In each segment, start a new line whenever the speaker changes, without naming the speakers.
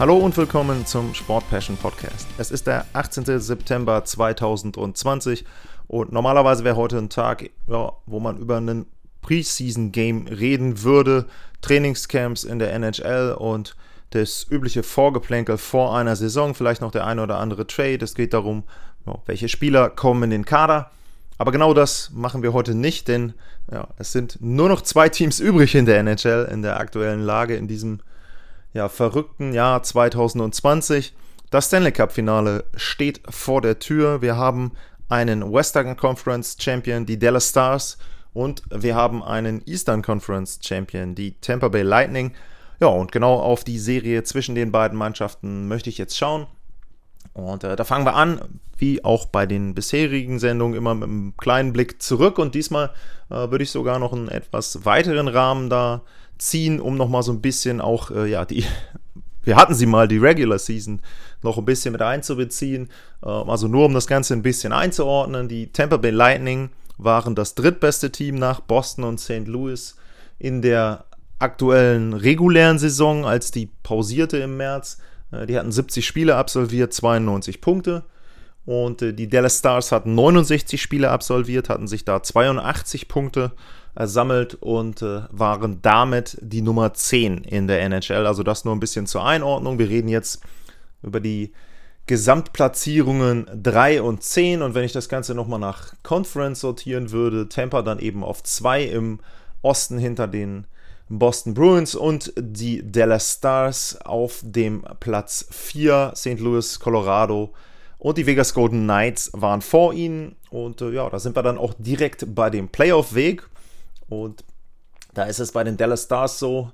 Hallo und willkommen zum Sport Passion Podcast. Es ist der 18. September 2020 und normalerweise wäre heute ein Tag, ja, wo man über einen Preseason Game reden würde, Trainingscamps in der NHL und das übliche Vorgeplänkel vor einer Saison, vielleicht noch der eine oder andere Trade. Es geht darum, welche Spieler kommen in den Kader. Aber genau das machen wir heute nicht, denn ja, es sind nur noch zwei Teams übrig in der NHL in der aktuellen Lage in diesem ja, verrückten Jahr 2020. Das Stanley Cup Finale steht vor der Tür. Wir haben einen Western Conference Champion, die Dallas Stars, und wir haben einen Eastern Conference Champion, die Tampa Bay Lightning. Ja, und genau auf die Serie zwischen den beiden Mannschaften möchte ich jetzt schauen. Und äh, da fangen wir an, wie auch bei den bisherigen Sendungen, immer mit einem kleinen Blick zurück. Und diesmal äh, würde ich sogar noch einen etwas weiteren Rahmen da ziehen, um nochmal so ein bisschen auch, äh, ja, die, wir hatten sie mal, die Regular Season, noch ein bisschen mit einzubeziehen. Äh, also nur um das Ganze ein bisschen einzuordnen. Die Tampa Bay Lightning waren das drittbeste Team nach Boston und St. Louis in der aktuellen regulären Saison, als die pausierte im März. Äh, die hatten 70 Spiele absolviert, 92 Punkte. Und äh, die Dallas Stars hatten 69 Spiele absolviert, hatten sich da 82 Punkte ersammelt und äh, waren damit die Nummer 10 in der NHL. Also das nur ein bisschen zur Einordnung. Wir reden jetzt über die Gesamtplatzierungen 3 und 10 und wenn ich das Ganze nochmal nach Conference sortieren würde, Tampa dann eben auf 2 im Osten hinter den Boston Bruins und die Dallas Stars auf dem Platz 4, St. Louis, Colorado und die Vegas Golden Knights waren vor ihnen und äh, ja, da sind wir dann auch direkt bei dem Playoff-Weg und da ist es bei den Dallas Stars so,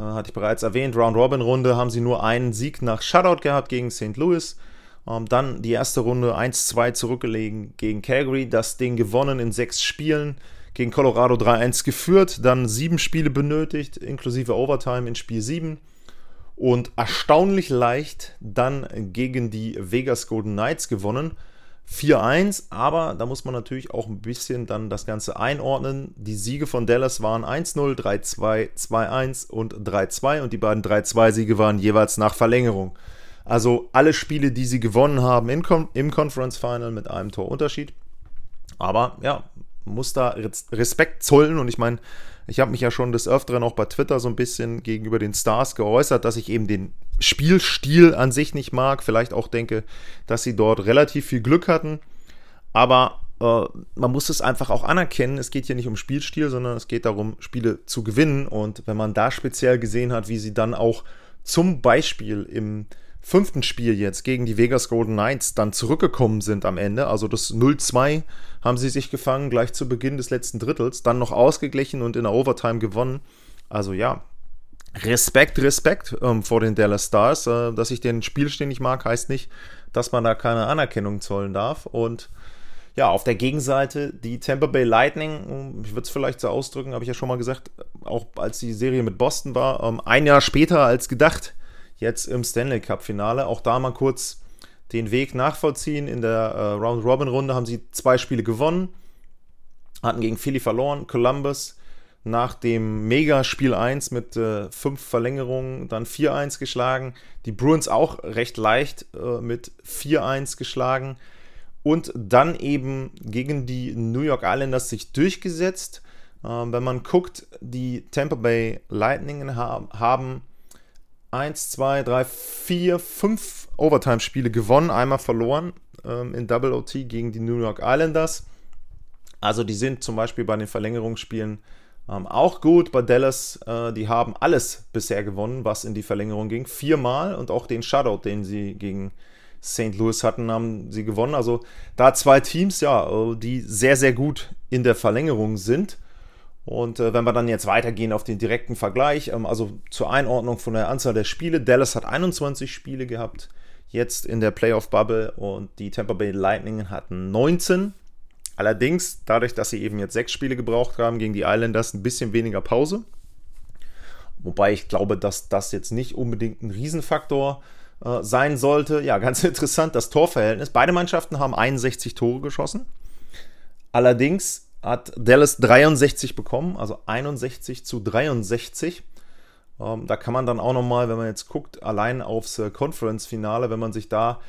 äh, hatte ich bereits erwähnt, Round-Robin-Runde haben sie nur einen Sieg nach Shutout gehabt gegen St. Louis. Ähm, dann die erste Runde 1-2 zurückgelegen gegen Calgary, das Ding gewonnen in sechs Spielen, gegen Colorado 3-1 geführt, dann sieben Spiele benötigt, inklusive Overtime in Spiel 7 und erstaunlich leicht dann gegen die Vegas Golden Knights gewonnen. 4-1, aber da muss man natürlich auch ein bisschen dann das Ganze einordnen. Die Siege von Dallas waren 1-0, 3-2, 2-1 und 3-2 und die beiden 3-2-Siege waren jeweils nach Verlängerung. Also alle Spiele, die sie gewonnen haben im Conference Final mit einem Torunterschied. Aber ja, muss da Respekt zollen und ich meine, ich habe mich ja schon des Öfteren auch bei Twitter so ein bisschen gegenüber den Stars geäußert, dass ich eben den Spielstil an sich nicht mag. Vielleicht auch denke, dass sie dort relativ viel Glück hatten. Aber äh, man muss es einfach auch anerkennen. Es geht hier nicht um Spielstil, sondern es geht darum, Spiele zu gewinnen. Und wenn man da speziell gesehen hat, wie sie dann auch zum Beispiel im fünften Spiel jetzt gegen die Vegas Golden Knights dann zurückgekommen sind am Ende, also das 0-2 haben sie sich gefangen, gleich zu Beginn des letzten Drittels, dann noch ausgeglichen und in der Overtime gewonnen. Also ja, Respekt, Respekt ähm, vor den Dallas Stars. Äh, dass ich den Spielstil nicht mag, heißt nicht, dass man da keine Anerkennung zollen darf. Und ja, auf der Gegenseite die Tampa Bay Lightning, ich würde es vielleicht so ausdrücken, habe ich ja schon mal gesagt, auch als die Serie mit Boston war, ähm, ein Jahr später als gedacht, jetzt im Stanley Cup-Finale. Auch da mal kurz den Weg nachvollziehen. In der äh, Round-Robin-Runde haben sie zwei Spiele gewonnen, hatten gegen Philly verloren, Columbus nach dem Mega-Spiel 1 mit äh, fünf Verlängerungen dann 4-1 geschlagen. Die Bruins auch recht leicht äh, mit 4-1 geschlagen. Und dann eben gegen die New York Islanders sich durchgesetzt. Ähm, wenn man guckt, die Tampa Bay Lightning ha haben 1, 2, 3, 4, 5 Overtime-Spiele gewonnen, einmal verloren ähm, in Double OT gegen die New York Islanders. Also die sind zum Beispiel bei den Verlängerungsspielen ähm, auch gut bei Dallas. Äh, die haben alles bisher gewonnen, was in die Verlängerung ging. Viermal und auch den Shutout, den sie gegen St. Louis hatten, haben sie gewonnen. Also da zwei Teams, ja, äh, die sehr, sehr gut in der Verlängerung sind. Und äh, wenn wir dann jetzt weitergehen auf den direkten Vergleich, ähm, also zur Einordnung von der Anzahl der Spiele, Dallas hat 21 Spiele gehabt, jetzt in der Playoff-Bubble und die Tampa Bay Lightning hatten 19. Allerdings, dadurch, dass sie eben jetzt sechs Spiele gebraucht haben gegen die Islanders, ein bisschen weniger Pause. Wobei ich glaube, dass das jetzt nicht unbedingt ein Riesenfaktor äh, sein sollte. Ja, ganz interessant, das Torverhältnis. Beide Mannschaften haben 61 Tore geschossen. Allerdings hat Dallas 63 bekommen, also 61 zu 63. Ähm, da kann man dann auch nochmal, wenn man jetzt guckt, allein aufs äh, Conference-Finale, wenn man sich da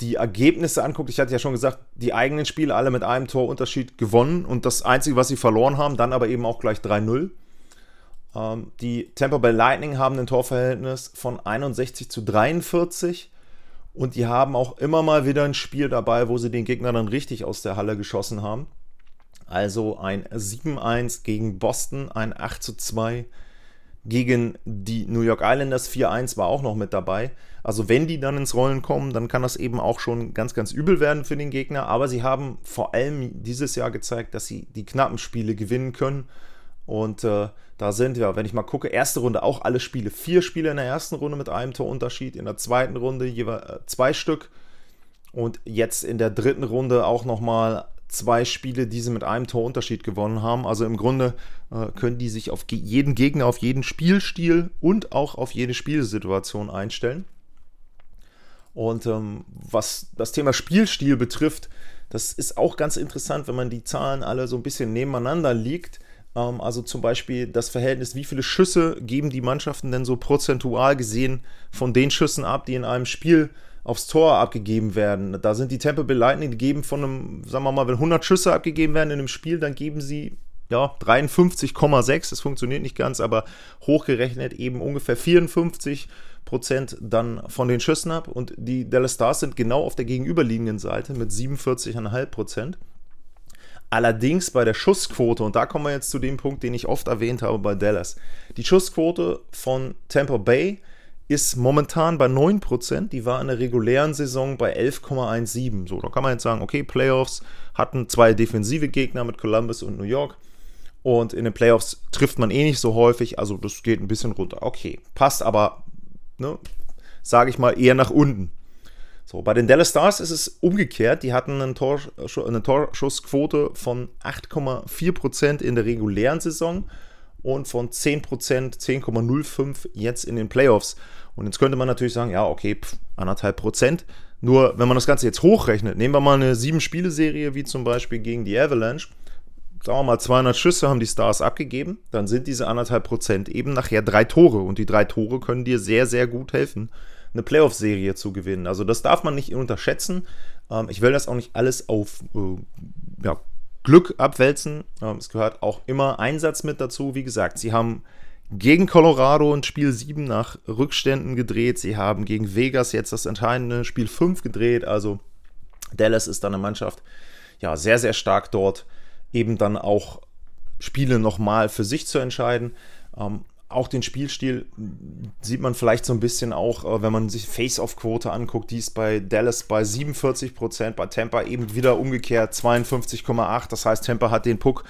die Ergebnisse anguckt, ich hatte ja schon gesagt, die eigenen Spiele alle mit einem Torunterschied gewonnen und das Einzige, was sie verloren haben, dann aber eben auch gleich 3-0. Ähm, die Tampa Bay Lightning haben ein Torverhältnis von 61 zu 43 und die haben auch immer mal wieder ein Spiel dabei, wo sie den Gegner dann richtig aus der Halle geschossen haben. Also ein 7-1 gegen Boston, ein 8-2 gegen die New York Islanders 4-1 war auch noch mit dabei. Also wenn die dann ins Rollen kommen, dann kann das eben auch schon ganz, ganz übel werden für den Gegner. Aber sie haben vor allem dieses Jahr gezeigt, dass sie die knappen Spiele gewinnen können. Und äh, da sind wir, wenn ich mal gucke, erste Runde auch alle Spiele. Vier Spiele in der ersten Runde mit einem Torunterschied, in der zweiten Runde jeweils äh, zwei Stück. Und jetzt in der dritten Runde auch nochmal zwei Spiele, die sie mit einem Torunterschied gewonnen haben. Also im Grunde äh, können die sich auf jeden Gegner, auf jeden Spielstil und auch auf jede Spielsituation einstellen. Und ähm, was das Thema Spielstil betrifft, das ist auch ganz interessant, wenn man die Zahlen alle so ein bisschen nebeneinander liegt. Ähm, also zum Beispiel das Verhältnis, wie viele Schüsse geben die Mannschaften denn so prozentual gesehen von den Schüssen ab, die in einem Spiel aufs Tor abgegeben werden. Da sind die Tampa Bay Lightning, die geben von einem, sagen wir mal, wenn 100 Schüsse abgegeben werden in einem Spiel, dann geben sie ja 53,6. Das funktioniert nicht ganz, aber hochgerechnet eben ungefähr 54 Prozent dann von den Schüssen ab. Und die Dallas Stars sind genau auf der gegenüberliegenden Seite mit 47,5 Prozent. Allerdings bei der Schussquote, und da kommen wir jetzt zu dem Punkt, den ich oft erwähnt habe bei Dallas. Die Schussquote von Tampa Bay ist momentan bei 9%, die war in der regulären Saison bei 11,17. So, da kann man jetzt sagen, okay, Playoffs hatten zwei defensive Gegner mit Columbus und New York. Und in den Playoffs trifft man eh nicht so häufig, also das geht ein bisschen runter. Okay, passt aber, ne, sage ich mal, eher nach unten. So, bei den Dallas Stars ist es umgekehrt. Die hatten eine, Tor, eine Torschussquote von 8,4% in der regulären Saison und von 10%, 10,05 jetzt in den Playoffs. Und jetzt könnte man natürlich sagen, ja, okay, pf, anderthalb Prozent. Nur, wenn man das Ganze jetzt hochrechnet, nehmen wir mal eine sieben-Spiele-Serie, wie zum Beispiel gegen die Avalanche. Sagen wir mal, 200 Schüsse haben die Stars abgegeben, dann sind diese anderthalb Prozent eben nachher drei Tore. Und die drei Tore können dir sehr, sehr gut helfen, eine Playoff-Serie zu gewinnen. Also das darf man nicht unterschätzen. Ähm, ich will das auch nicht alles auf äh, ja, Glück abwälzen. Ähm, es gehört auch immer Einsatz mit dazu. Wie gesagt, sie haben gegen Colorado ein Spiel 7 nach Rückständen gedreht. Sie haben gegen Vegas jetzt das entscheidende Spiel 5 gedreht. Also Dallas ist dann eine Mannschaft, ja, sehr, sehr stark dort, eben dann auch Spiele nochmal für sich zu entscheiden. Ähm, auch den Spielstil sieht man vielleicht so ein bisschen auch, äh, wenn man sich Face-Off-Quote anguckt, die ist bei Dallas bei 47%, bei Tampa eben wieder umgekehrt 52,8%. Das heißt, Tampa hat den Puck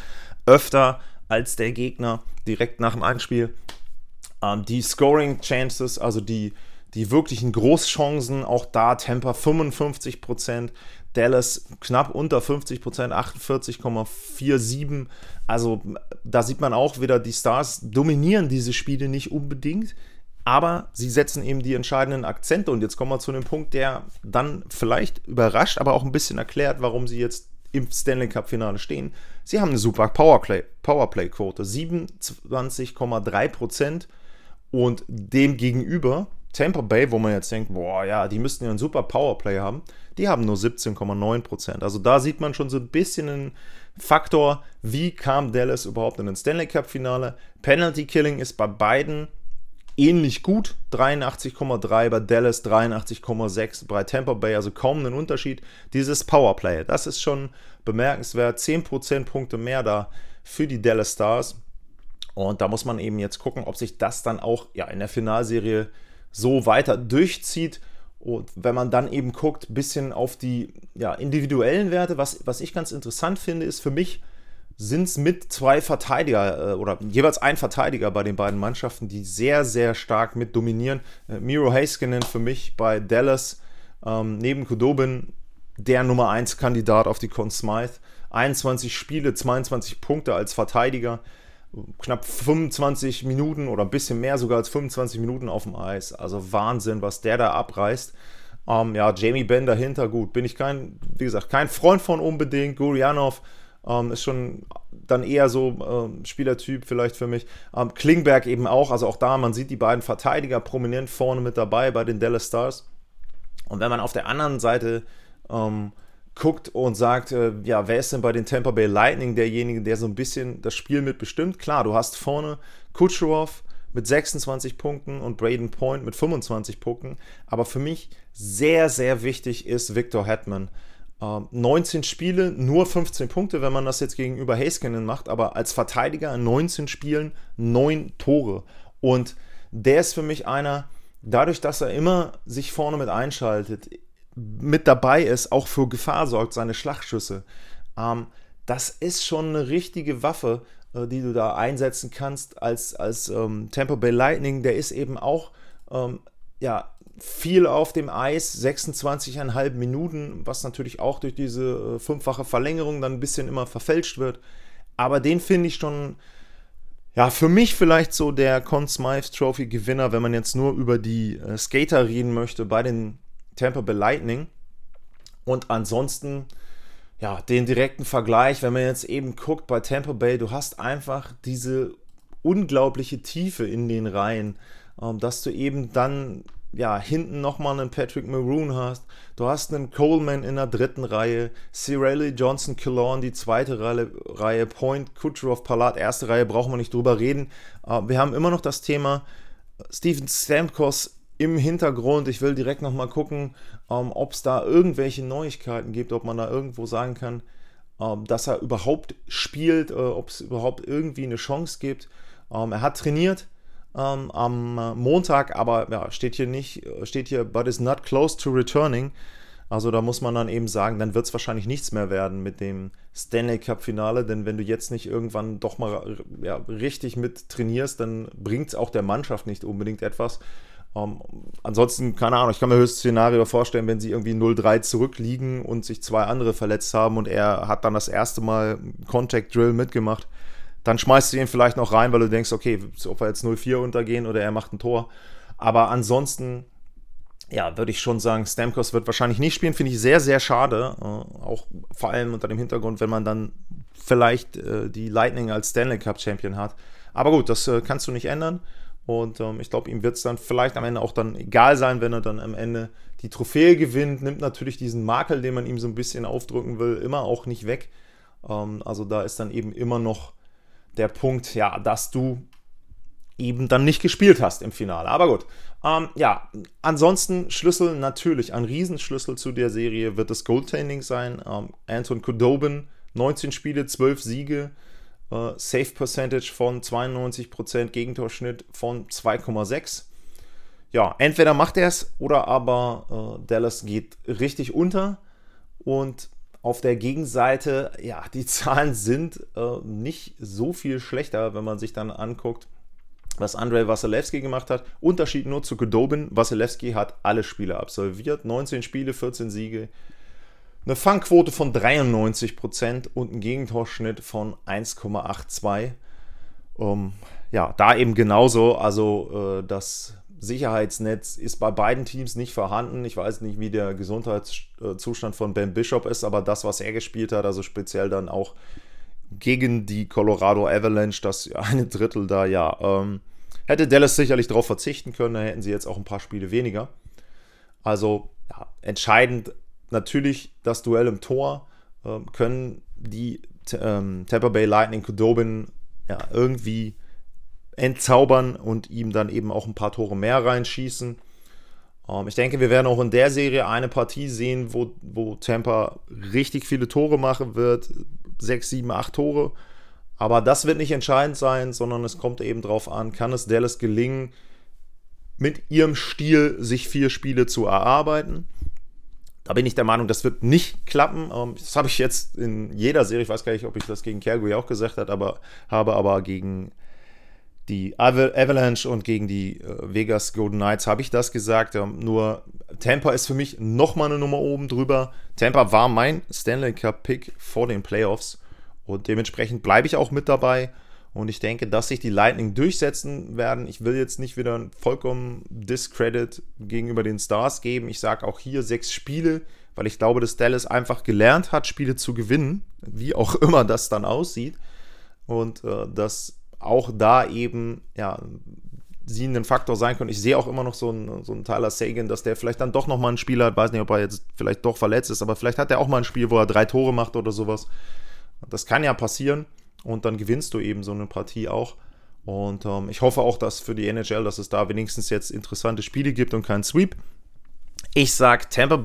öfter als der Gegner direkt nach dem Anspiel. Ähm, die Scoring Chances, also die, die wirklichen Großchancen, auch da Tampa 55%, Dallas knapp unter 50% 48,47. Also da sieht man auch wieder, die Stars dominieren diese Spiele nicht unbedingt, aber sie setzen eben die entscheidenden Akzente. Und jetzt kommen wir zu einem Punkt, der dann vielleicht überrascht, aber auch ein bisschen erklärt, warum sie jetzt im Stanley Cup Finale stehen. Sie haben eine super Powerplay-Quote, Powerplay 27,3% und dem gegenüber Tampa Bay, wo man jetzt denkt, boah, ja, die müssten ja einen super Powerplay haben, die haben nur 17,9%. Also da sieht man schon so ein bisschen einen Faktor, wie kam Dallas überhaupt in den Stanley Cup Finale. Penalty Killing ist bei beiden ähnlich gut, 83,3 bei Dallas, 83,6 bei Tampa Bay, also kaum einen Unterschied. Dieses Powerplay, das ist schon bemerkenswert, 10% Punkte mehr da für die Dallas Stars. Und da muss man eben jetzt gucken, ob sich das dann auch ja, in der Finalserie so weiter durchzieht. Und wenn man dann eben guckt, ein bisschen auf die ja, individuellen Werte, was, was ich ganz interessant finde, ist für mich, sind es mit zwei Verteidiger äh, oder jeweils ein Verteidiger bei den beiden Mannschaften, die sehr, sehr stark mit dominieren. Äh, Miro Heiskanen für mich bei Dallas Ähm, neben Kudobin der Nummer 1 Kandidat auf die Conn Smythe. 21 Spiele, 22 Punkte als Verteidiger, knapp 25 Minuten oder ein bisschen mehr sogar als 25 Minuten auf dem Eis. Also Wahnsinn, was der da abreißt. Ähm, ja, Jamie Benn dahinter, gut, bin ich kein, wie gesagt, kein Freund von unbedingt. Gurianov ähm, ist schon dann eher so ähm, Spielertyp vielleicht für mich. Ähm, Klingberg eben auch, also auch da, man sieht die beiden Verteidiger prominent vorne mit dabei bei den Dallas Stars. Und wenn man auf der anderen Seite ähm, guckt und sagt, äh, ja, wer ist denn bei den Tampa Bay Lightning derjenige, der so ein bisschen das Spiel mitbestimmt? Klar, du hast vorne Kucherov mit 26 Punkten und Braden Point mit 25 Punkten, aber für mich sehr, sehr wichtig ist Victor Hetman. Ähm, 19 Spiele, nur 15 Punkte, wenn man das jetzt gegenüber Heiskanen macht, aber als Verteidiger in 19 Spielen 9 Tore. Und der ist für mich einer, dadurch, dass er immer sich vorne mit einschaltet, mit dabei ist, auch für Gefahr sorgt, seine Schlagschüsse. Ähm, das ist schon eine richtige Waffe, äh, die du da einsetzen kannst als, als ähm, Tampa Bay Lightning. Der ist eben auch ähm, ja, viel auf dem Eis, 26,5 Minuten, was natürlich auch durch diese äh, fünffache Verlängerung dann ein bisschen immer verfälscht wird. Aber den finde ich schon, ja, für mich vielleicht so der Conn Smythe Trophy Gewinner, wenn man jetzt nur über die äh, Skater reden möchte bei den Tampa Bay Lightning. Und ansonsten, ja, den direkten Vergleich, wenn man jetzt eben guckt bei Tampa Bay, du hast einfach diese unglaubliche Tiefe in den Reihen, ähm, dass du eben dann ja, hinten nochmal einen Patrick Maroon hast. Du hast einen Coleman in der dritten Reihe, Cirelli, Johnson, Killorn, die zweite Reihe, Reihe Point, Kucherov, Palat, erste Reihe, brauchen wir nicht drüber reden. Äh, wir haben immer noch das Thema Steven Stamkos im Hintergrund. Ich will direkt nochmal gucken, ähm, ob es da irgendwelche Neuigkeiten gibt, ob man da irgendwo sagen kann, ähm, dass er überhaupt spielt, äh, ob es überhaupt irgendwie eine Chance gibt. Ähm, er hat trainiert ähm, am Montag, aber ja, steht hier nicht, steht hier, but is not close to returning. Also da muss man dann eben sagen, dann wird es wahrscheinlich nichts mehr werden mit dem Stanley Cup Finale, denn wenn du jetzt nicht irgendwann doch mal ja, richtig mit trainierst, dann bringt es auch der Mannschaft nicht unbedingt etwas. Um, ähm, ansonsten, keine Ahnung, ich kann mir höchstes Szenario vorstellen, wenn sie irgendwie 0-3 zurückliegen und sich zwei andere verletzt haben und er hat dann das erste Mal Contact Drill mitgemacht, dann schmeißt du ihn vielleicht noch rein, weil du denkst, okay, ob wir jetzt 0-4 untergehen oder er macht ein Tor. Aber ansonsten, ja, würde ich schon sagen, Stamkos wird wahrscheinlich nicht spielen, finde ich sehr, sehr schade. Äh, auch vor allem unter dem Hintergrund, wenn man dann vielleicht äh, die Lightning als Stanley Cup Champion hat. Aber gut, das äh, kannst du nicht ändern. Und ähm, ich glaube, ihm wird es dann vielleicht am Ende auch dann egal sein, wenn er dann am Ende die Trophäe gewinnt, nimmt natürlich diesen Makel, den man ihm so ein bisschen aufdrücken will, immer auch nicht weg. Ähm, also da ist dann eben immer noch der Punkt, ja, dass du eben dann nicht gespielt hast im Finale. Aber gut. Ähm, ja, ansonsten Schlüssel natürlich, ein Riesenschlüssel zu der Serie wird das Goaltending sein. Ähm, Anton Kudobin, 19 Spiele, 12 Siege. Uh, Save Percentage von 92%, Gegentorschnitt von 2,6. Ja, entweder macht er es oder aber uh, Dallas geht richtig unter. Und auf der Gegenseite, ja, die Zahlen sind uh, nicht so viel schlechter, wenn man sich dann anguckt, was Andrei Wasilewski gemacht hat. Unterschied nur zu Godobin. Wasilewski hat alle Spiele absolviert. 19 Spiele, 14 Siege, eine Fangquote von 93% und ein Gegentorschnitt von 1,82. Um, ja, da eben genauso. Also äh, das Sicherheitsnetz ist bei beiden Teams nicht vorhanden. Ich weiß nicht, wie der Gesundheitszustand von Ben Bishop ist, aber das, was er gespielt hat, also speziell dann auch gegen die Colorado Avalanche, das eine Drittel da, ja, ähm, hätte Dallas sicherlich darauf verzichten können, da hätten sie jetzt auch ein paar Spiele weniger. Also ja, entscheidend natürlich das Duell im Tor äh, können die ähm, Tampa Bay Lightning Kudobin ja, irgendwie entzaubern und ihm dann eben auch ein paar Tore mehr reinschießen. Ähm, ich denke, wir werden auch in der Serie eine Partie sehen, wo, wo Tampa richtig viele Tore machen wird. Sechs, sieben, acht Tore. Aber das wird nicht entscheidend sein, sondern es kommt eben darauf an, kann es Dallas gelingen, mit ihrem Stil sich vier Spiele zu erarbeiten. Da bin ich der Meinung, das wird nicht klappen. Ähm, das habe ich jetzt in jeder Serie, ich weiß gar nicht, ob ich das gegen Calgary auch gesagt habe, aber habe aber gegen die Avalanche und gegen die äh, Vegas Golden Knights habe ich das gesagt. Ähm, nur Tampa ist für mich nochmal eine Nummer oben drüber. Tampa war mein Stanley Cup-Pick vor den Playoffs und dementsprechend bleibe ich auch mit dabei. Und ich denke, dass sich die Lightning durchsetzen werden. Ich will jetzt nicht wieder vollkommen Discredit gegenüber den Stars geben. Ich sage auch hier sechs Spiele, weil ich glaube, dass Dallas einfach gelernt hat, Spiele zu gewinnen, wie auch immer das dann aussieht. Und äh, dass auch da eben, ja, sie ein Faktor sein können. Ich sehe auch immer noch so einen, so einen Tyler Sagan, dass der vielleicht dann doch nochmal ein Spiel hat. Weiß nicht, ob er jetzt vielleicht doch verletzt ist, aber vielleicht hat er auch mal ein Spiel, wo er drei Tore macht oder sowas. Das kann ja passieren und dann gewinnst du eben so eine Partie auch. Und ähm, ich hoffe auch, dass für die NHL, dass es da wenigstens jetzt interessante Spiele gibt und keinen Sweep. Ich sag, Tampa Bay